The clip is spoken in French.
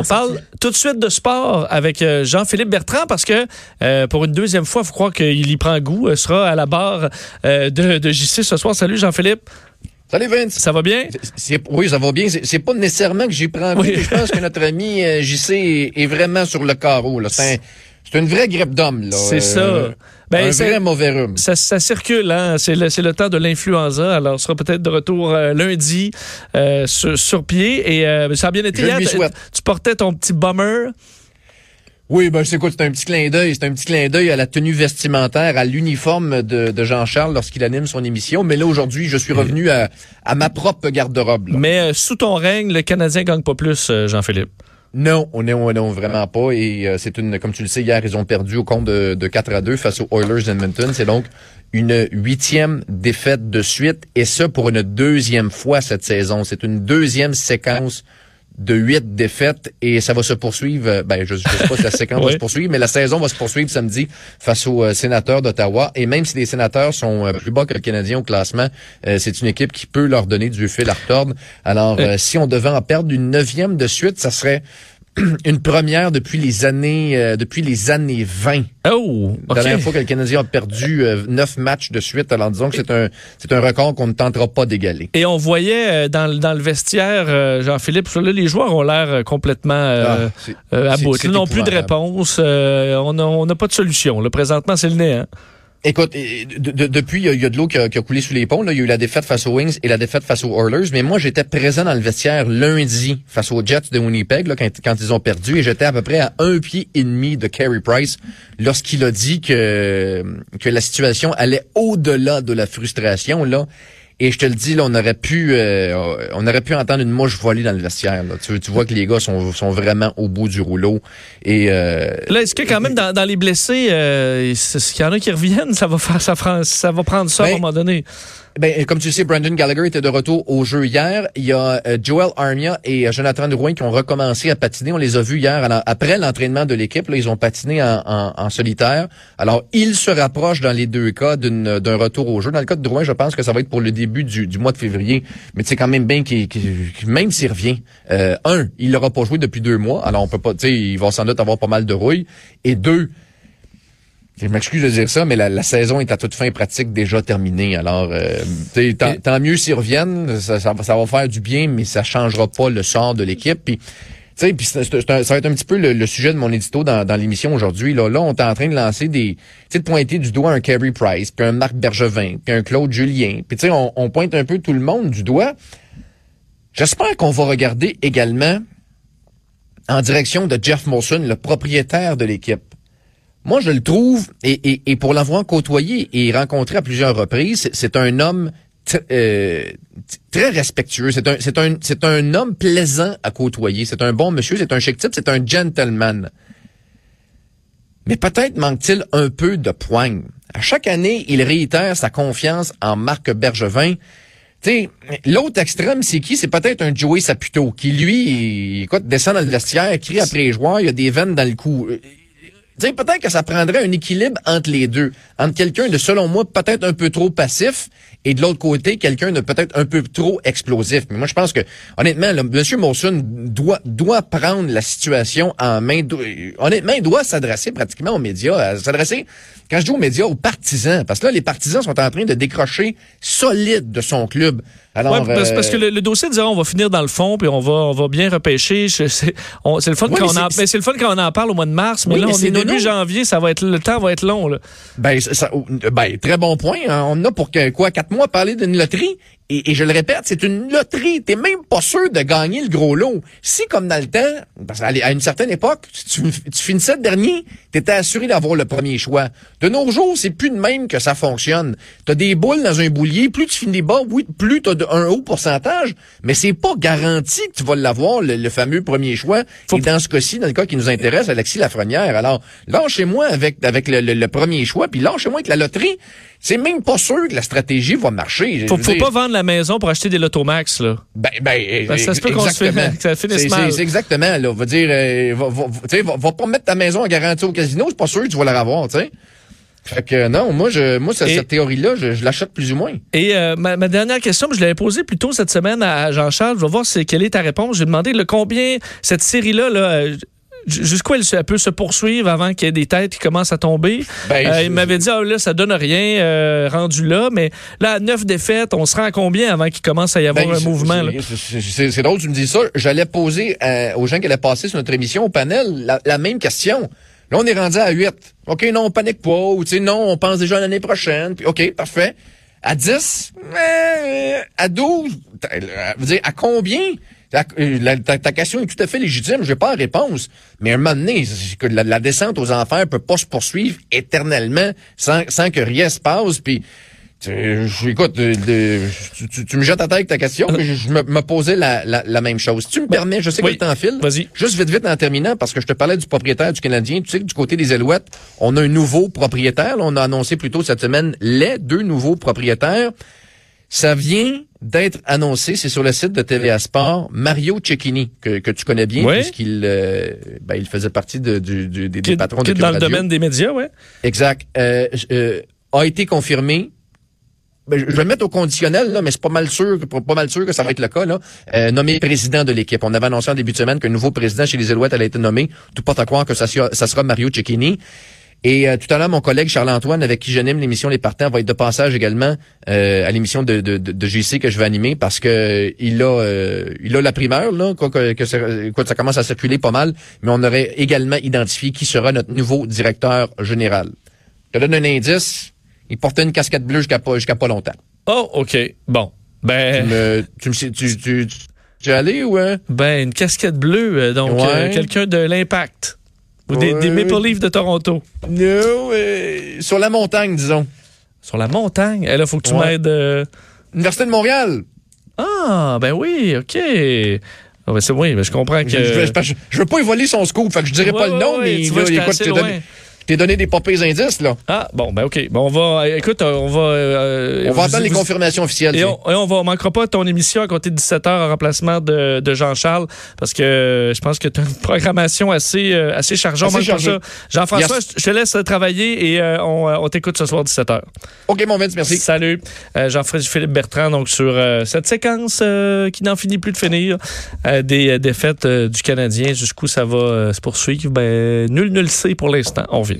On parle tout de suite de sport avec euh, Jean-Philippe Bertrand parce que euh, pour une deuxième fois, il faut croire qu'il y prend goût, euh, sera à la barre de, de JC ce soir. Salut Jean-Philippe. Salut Vince. Ça va bien? oui, ça va bien. C'est pas nécessairement que j'y prends oui. Je pense que notre ami euh, JC est, vraiment sur le carreau. C'est une vraie grippe d'homme. C'est ça. Euh, ben, un vrai mauvais rhume. Ça, ça circule, hein? C'est le, le, temps de l'influenza. Alors, on sera peut-être de retour euh, lundi sur, sur, pied. Et ça a bien été hier. Tu portais ton petit bummer? Oui, ben c'est quoi, c'est un petit clin d'œil, c'est un petit clin d'œil à la tenue vestimentaire, à l'uniforme de, de Jean-Charles lorsqu'il anime son émission. Mais là aujourd'hui, je suis revenu à, à ma propre garde-robe. Mais euh, sous ton règne, le Canadien gagne pas plus, euh, Jean-Philippe. Non, on est, non, vraiment pas. Et euh, c'est une, comme tu le sais, hier ils ont perdu au compte de, de 4 à 2 face aux Oilers d'Edmonton. C'est donc une huitième défaite de suite, et ça pour une deuxième fois cette saison. C'est une deuxième séquence de huit défaites et ça va se poursuivre. Euh, ben, je ne sais pas si la séquence va se poursuivre, mais la saison va se poursuivre samedi face aux euh, sénateurs d'Ottawa. Et même si les sénateurs sont euh, plus bas que le Canadien au classement, c'est une équipe qui peut leur donner du fil à retordre. Alors, si on devait en perdre une neuvième de suite, ça serait une première depuis les années euh, depuis les années 20. Oh, La dernière fois que le Canadien a perdu euh, neuf matchs de suite, alors disons que c'est un c'est un record qu'on ne tentera pas d'égaler. Et on voyait euh, dans, dans le vestiaire Jean-Philippe, les joueurs ont l'air complètement ah, à bout. Ils n'ont plus de réponse, on n'a pas de solution. Le présentement, c'est le nez. Hein? Écoute, depuis, il y, a de l'eau qui, a coulé sous les ponts. Là. Il y a eu la défaite face aux Wings et la défaite face aux Oilers. Mais moi, j'étais présent dans le vestiaire lundi face aux Jets de Winnipeg là, quand, ils ont perdu. Et j'étais à peu près à un pied et demi de Carey Price lorsqu'il a dit que, que la situation allait au-delà de la frustration. là. Et je te le dis, là, on aurait pu, euh, on aurait pu entendre une mouche voler dans le vestiaire. Là. Tu, tu vois que les gars sont, sont vraiment au bout du rouleau. Et euh, là, est-ce que quand même dans, dans les blessés, euh, qu'il y en a qui reviennent, ça va faire, ça, ça va prendre ça à un ben, moment donné? Ben, comme tu sais, Brandon Gallagher était de retour au jeu hier. Il y a euh, Joel Armia et euh, Jonathan Drouin qui ont recommencé à patiner. On les a vus hier après l'entraînement de l'équipe. Là, ils ont patiné en, solitaire. Alors, ils se rapprochent dans les deux cas d'un retour au jeu. Dans le cas de Drouin, je pense que ça va être pour le début du, mois de février. Mais c'est quand même bien qu'il, même s'il revient, euh, un, il n'aura pas joué depuis deux mois. Alors, on peut pas, tu sais, il va sans doute avoir pas mal de rouille. Et deux, je m'excuse de dire ça, mais la, saison est à toute fin pratique déjà terminée. Alors, euh, tant, mieux s'ils reviennent, ça, ça, va faire du bien, mais ça changera pas le sort de l'équipe. Puis, puis ça va être un petit peu le, sujet de mon édito dans, l'émission aujourd'hui. Là, là, on est en train de lancer des, tu de pointer du doigt un Carey Price, puis un Marc Bergevin, puis un Claude Julien. Puis tu sais, on, on pointe un peu tout le monde du doigt. J'espère qu'on va regarder également en direction de Jeff Molson, le propriétaire de l'équipe. Moi, je le trouve, et, et, pour l'avoir côtoyé et rencontré à plusieurs reprises, c'est un homme euh, très respectueux. C'est un, c'est un, c'est un homme plaisant à côtoyer. C'est un bon monsieur, c'est un chic type, c'est un gentleman. Mais peut-être manque-t-il un peu de poigne. À chaque année, il réitère sa confiance en Marc Bergevin. L'autre extrême, c'est qui? C'est peut-être un Joey Saputo qui, lui, écoute, descend dans le vestiaire, crie après les joueurs, il a des veines dans le cou peut-être que ça prendrait un équilibre entre les deux. Entre quelqu'un de, selon moi, peut-être un peu trop passif et de l'autre côté, quelqu'un de peut-être un peu trop explosif. Mais moi, je pense que, honnêtement, là, M. Molson doit, doit prendre la situation en main. Honnêtement, il doit s'adresser pratiquement aux médias, s'adresser, quand je dis aux médias, aux partisans. Parce que là, les partisans sont en train de décrocher solide de son club. Alors, ouais, parce, que le, dossier disait on va finir dans le fond puis on va on va bien repêcher. C'est le fun quand on en c'est le fun quand on en parle au mois de mars, mais là on est début janvier, ça va être le temps va être long là. Ben, ça, ben très bon point. Hein. On a pour quoi quatre mois à parler d'une loterie? Et, je le répète, c'est une loterie. T'es même pas sûr de gagner le gros lot. Si, comme dans le temps, parce qu'à une certaine époque, tu, tu finissais le dernier, t'étais assuré d'avoir le premier choix. De nos jours, c'est plus de même que ça fonctionne. T'as des boules dans un boulier, plus tu finis bas, oui, plus t'as un haut pourcentage, mais c'est pas garanti que tu vas l'avoir, le, fameux premier choix. Et dans ce cas-ci, dans le cas qui nous intéresse, Alexis Lafrenière, alors, lâchez-moi avec, avec le, le premier choix, puis lâchez-moi avec la loterie c'est même pas sûr que la stratégie va marcher. Faut, faut pas vendre la maison pour acheter des Lotomax, là. Ben, ben, ben ça se peut qu'on se ça finisse mal. C'est exactement, là. Va dire, euh, va, va, va, pas mettre ta maison en garantie au casino, c'est pas sûr que tu vas la revoir, tu sais. Fait que non, moi, je, moi cette théorie-là, je, l'achète plus ou moins. Et euh, ma, ma, dernière question, je l'avais posée plus tôt cette semaine à Jean-Charles. Je vais voir quelle est ta réponse. J'ai demandé le combien cette série-là, là, euh, jusqu'où elle, peut se poursuivre avant qu'il y ait des têtes qui commencent à tomber? Ben, euh, il m'avait dit, ah, là, ça donne rien euh, rendu là, mais là, à neuf défaites, on se rend à combien avant qu'il commence à y avoir ben, un mouvement? C'est drôle, tu me dis ça. J'allais poser euh, aux gens qui allaient passer sur notre émission, au panel, la, même question. Là, on est rendu à 8. OK, non, on panique pas. Ou, tu sais, non, on pense déjà à l'année prochaine. Puis, OK, parfait. À 10, à 12, dire, à combien? Euh, ta, ta, question est tout à fait légitime, je n'ai pas la réponse. Mais à un moment donné, que la, descente aux enfers peut pas se poursuivre éternellement sans, sans que rien se passe. Puis, écoute, tu, me jettes à tête avec ta question, mais je, me, posais la, la, même chose. Si tu me permets, je sais que le temps file. Vas-y. Juste vite, vite en terminant, parce que je te parlais du propriétaire du Canadien. Tu sais que du côté des Alouettes, on a un nouveau propriétaire. on a annoncé plus tôt cette semaine les deux nouveaux propriétaires. Ça vient d'être annoncé, c'est sur le site de TVA Sport, Mario Cecchini, que, que tu connais bien, puisqu'il euh, ben, il faisait partie de, du, du, des, des patrons de Cube dans le domaine des médias, ouais. Exact. Euh, euh, a été confirmé. Ben, je vais le mettre au conditionnel, là, mais c'est pas mal sûr, pas mal sûr que ça va être le cas, là. Euh, nommé président de l'équipe. On avait annoncé en début de semaine qu'un nouveau président chez les Alouettes allait être nommé. Tout porte à croire que ça, ça sera Mario Cecchini. Et euh, tout à l'heure, mon collègue Charles-Antoine, avec qui j'anime l'émission Les Partants, va être de passage également euh, à l'émission de, de, de, JC que je vais animer parce que euh, il a il a la primeur, là, quoi que, que ça, ça, commence à circuler pas mal, mais on aurait également identifié qui sera notre nouveau directeur général. Je te donne un indice, il portait une casquette bleue jusqu'à pas, jusqu'à pas longtemps. Oh, OK. Bon. Ben. Tu me, tu, tu, tu, tu, es allé ou hein? Ben, une casquette bleue, donc quelqu'un de l'impact. Ou des, Maple Leafs de Toronto? Non, sur la montagne, disons. Sur la montagne? Eh, là, faut que tu m'aides. Euh, Université de Montréal. Ah, ben oui, OK. Ah, ben c'est oui, mais je comprends que. Je, je, veux pas y voler son scoop, fait que je dirais pas le nom, mais tu il, écoute, t'ai donné des papiers indices, là. Ah, bon, ben OK. Bon, on va, écoute, on va... Euh, on va attendre les confirmations officielles. Et on, et on, va, manquera pas ton émission à côté de 17h en remplacement de, de Jean-Charles, parce que euh, je pense que tu as une programmation assez, euh, assez chargée. Jean-François, je te laisse travailler et on, on t'écoute ce soir 17h. OK, mon Vince, merci. Salut. Jean-Philippe Bertrand, donc sur cette séquence qui n'en finit plus de finir, des défaites du Canadien, jusqu'où ça va se poursuivre, ben, nul ne le sait pour l'instant. On vient.